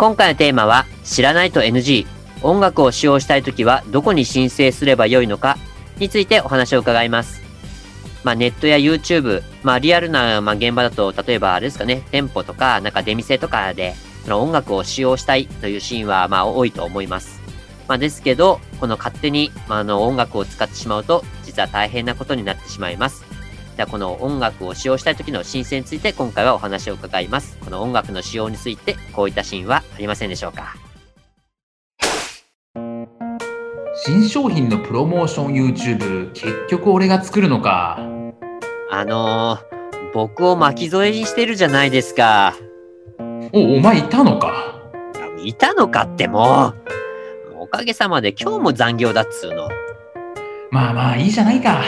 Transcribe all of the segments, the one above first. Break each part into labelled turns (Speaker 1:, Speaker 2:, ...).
Speaker 1: 今回のテーマは知らないと NG 音楽を使用したいときはどこに申請すればよいのかについてお話を伺いますまあ、ネットや YouTube、まあ、リアルな、まあ、現場だと、例えば、あれですかね、店舗とか、なんか出店とかで、その音楽を使用したいというシーンは、まあ、多いと思います。まあ、ですけど、この勝手に、まあ、あの、音楽を使ってしまうと、実は大変なことになってしまいます。では、この音楽を使用したい時の申請について、今回はお話を伺います。この音楽の使用について、こういったシーンはありませんでしょうか？
Speaker 2: 新商品のプロモーション YouTube 結局俺が作るのか。
Speaker 1: あのー、僕を巻き添えにしてるじゃないですか。
Speaker 2: おお前いたのか？
Speaker 1: いたのかってもうおかげさまで今日も残業だっつうの。
Speaker 2: まあまあいいじゃないか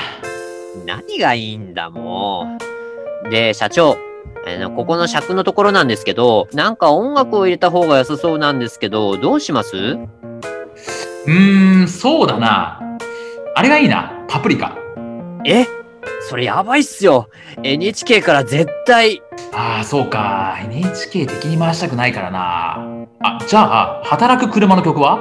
Speaker 1: 何がいいんだもうで社長あの、ここの尺のところなんですけど、なんか音楽を入れた方が良さそうなんですけど、どうします？
Speaker 2: うーん、そうだな。あれがいいな。パプリカ。
Speaker 1: え？それやばいっすよ。NHK から絶対。
Speaker 2: ああ、そうか。NHK 敵に回したくないからな。あ、じゃあ、働く車の曲は？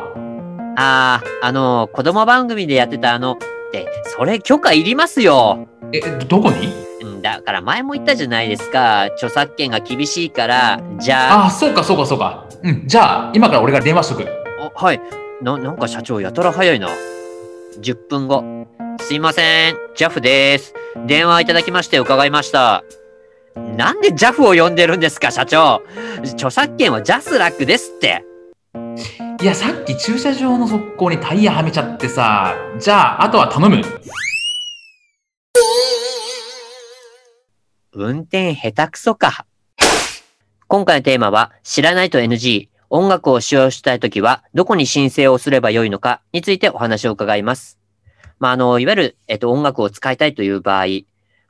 Speaker 1: ああ、あの、子供番組でやってたあの、で、それ許可いりますよ。
Speaker 2: え、どこに？
Speaker 1: だから前も言ったじゃないですか。著作権が厳しいから、じゃ
Speaker 2: あ。ああ、そうか、そうか、そうか。うん、じゃあ、今から俺が電話しとく。
Speaker 1: はい。な、なんか社長やたら早いな。10分後。すいません。ジャフです。電話いただきまして伺いました。なんでジャフを呼んでるんですか、社長。著作権はジャスラックですって。
Speaker 2: いや、さっき駐車場の側溝にタイヤはめちゃってさ。じゃあ、あとは頼む。
Speaker 1: 運転下手くそか。今回のテーマは、知らないと NG。音楽を使用したいときは、どこに申請をすればよいのかについてお話を伺います。まあ、あの、いわゆる、えっと、音楽を使いたいという場合、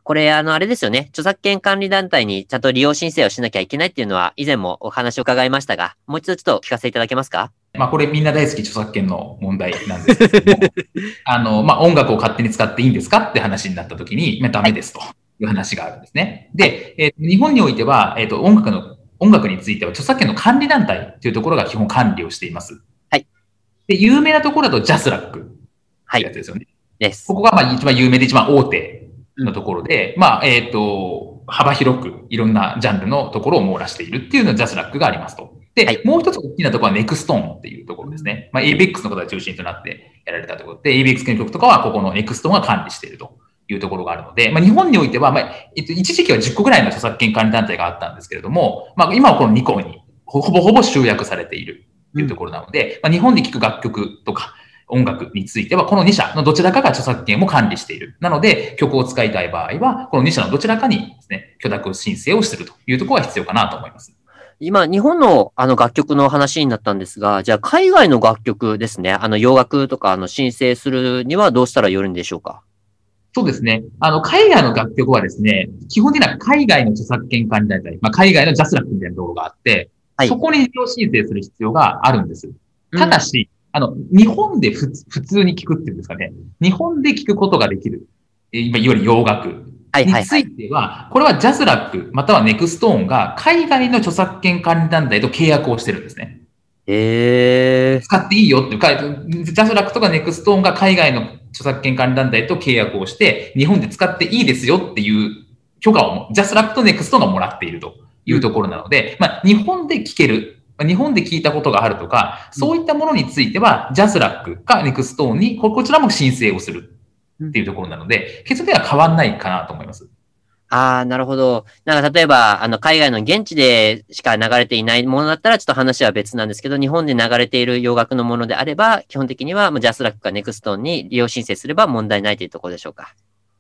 Speaker 1: これ、あの、あれですよね。著作権管理団体にちゃんと利用申請をしなきゃいけないっていうのは、以前もお話を伺いましたが、もう一度ちょっと聞かせていただけますか？
Speaker 2: まあ、これみんな大好き著作権の問題なんですけども、あの、まあ、音楽を勝手に使っていいんですかって話になった時に、まあ、ダメですという話があるんですね。で、えー、日本においては、えっ、ー、と、音楽の音楽については著作権の管理団体というところが基本管理をしています。
Speaker 1: はい。
Speaker 2: で、有名なところだとジャスラックってやつですよね。
Speaker 1: はい、です。
Speaker 2: ここがまあ一番有名で一番大手のところで、うん、まあ、えっ、ー、と、幅広くいろんなジャンルのところを網羅しているっていうのが JASRAC がありますと。で、はい、もう一つ大きなところは NexTone っていうところですね。まあ、ABEX のことが中心となってやられたところで、ABEX の曲とかはここの NexTone が管理していると。いうところがあるので、まあ、日本においては、まあ、えっと、一時期は10個ぐらいの著作権管理団体があったんですけれども、まあ、今はこの2個にほぼほぼ集約されているというところなので、うん、まあ、日本で聴く楽曲とか音楽については、この2社のどちらかが著作権を管理している。なので、曲を使いたい場合は、この2社のどちらかにですね、許諾申請をするというところが必要かなと思います。
Speaker 1: 今、日本のあの楽曲の話になったんですが、じゃあ海外の楽曲ですね、あの洋楽とかあの申請するにはどうしたらよるんでしょうか？
Speaker 2: そうですね。あの、海外の楽曲はですね、基本的には海外の著作権管理団体、まあ、海外のジャスラックみたいなところがあって、はい、そこに利用申請する必要があるんです。ただし、うん、あの、日本で普通に聞くっていうんですかね、日本で聞くことができる、今、いわゆる洋楽については、これは JASRAC、または NexTone が海外の著作権管理団体と契約をしてるんですね。
Speaker 1: え
Speaker 2: ー、使っていいよって JASRAC とか NexTone が海外の著作権管理団体と契約をして、日本で使っていいですよっていう許可を、 JASRAC と NexTone がもらっているというところなので、まあ、日本で聞ける、日本で聞いたことがあるとか、そういったものについては、 JASRAC か NexTone に、こちらも申請をするっていうところなので、結論では変わんないかなと思います。
Speaker 1: ああ、なるほど。なんか例えば、あの、海外の現地でしか流れていないものだったら、ちょっと話は別なんですけど、日本で流れている洋楽のものであれば、基本的には、 JASRAC か NexTone に利用申請すれば問題ないというところでしょうか。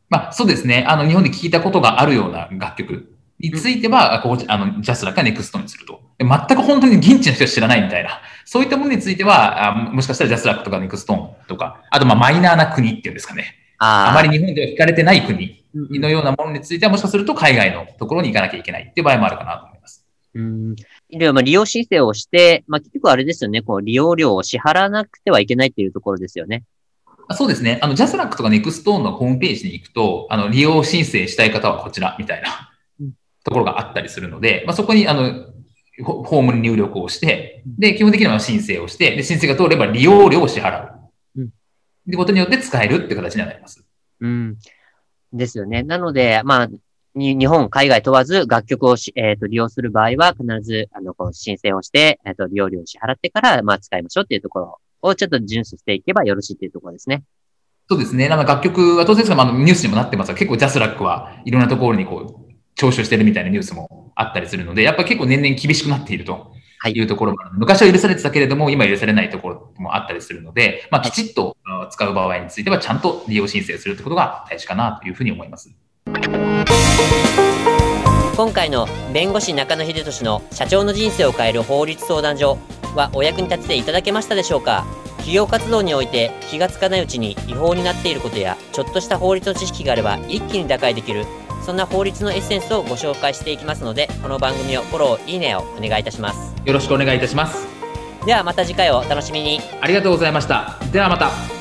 Speaker 2: まあ、そうですね。あの、日本で聞いたことがあるような楽曲については、ここ、あの、ジャスラックかネクストンにすると。全く本当に現地の人は知らないみたいな、そういったものについては、あもしかしたら JASRAC とか NexTone とか、あとまあマイナーな国っていうんですかね。ああまり日本では聞かれてない国のようなものについては、もしかすると海外のところに行かなきゃいけないっていう場合もあるかなと思います。
Speaker 1: うん。でも利用申請をして、まあ、結局あれですよね、こう利用料を支払わなくてはいけないっていうところですよね。
Speaker 2: そうですね。あの、 JASRAC とか NexTone のホームページに行くと、あの、利用申請したい方はこちらみたいなところがあったりするので、まあ、そこに、あの、フォームに入力をして、で、基本的には申請をして、で、申請が通れば利用料を支払う。うん。ってことによって使えるって形になります。
Speaker 1: うん。ですよね。なので、まあ、日本、海外問わず楽曲をし、えっ、ー、と、利用する場合は、必ず、あの、この申請をして、えっ、ー、と、利用料を支払ってから、まあ、使いましょうっていうところをちょっと遵守していけばよろしいっていうところですね。
Speaker 2: そうですね。なんか楽曲は当然ですが、あの、ニュースにもなってますが、結構ジャスラックはいろんなところにこう、徴収してるみたいなニュースもあったりするので、やっぱり結構年々厳しくなっているとい。うところも、はい、昔は許されてたけれども、今許されないところもあったりするので、まあ、きちっと使う場合については、ちゃんと利用申請するってことが大事かなというふうに思います。
Speaker 1: 今回の弁護士中野秀俊の社長の人生を変える法律相談所はお役に立てていただけましたでしょうか？企業活動において気がつかないうちに違法になっていることやちょっとした法律の知識があれば一気に打開できるそんな法律のエッセンスをご紹介していきますのでこの番組をフォローいいねをお願いいたします。
Speaker 2: よろしくお願いいたします。
Speaker 1: ではまた次回をお楽しみに。
Speaker 2: ありがとうございました。ではまた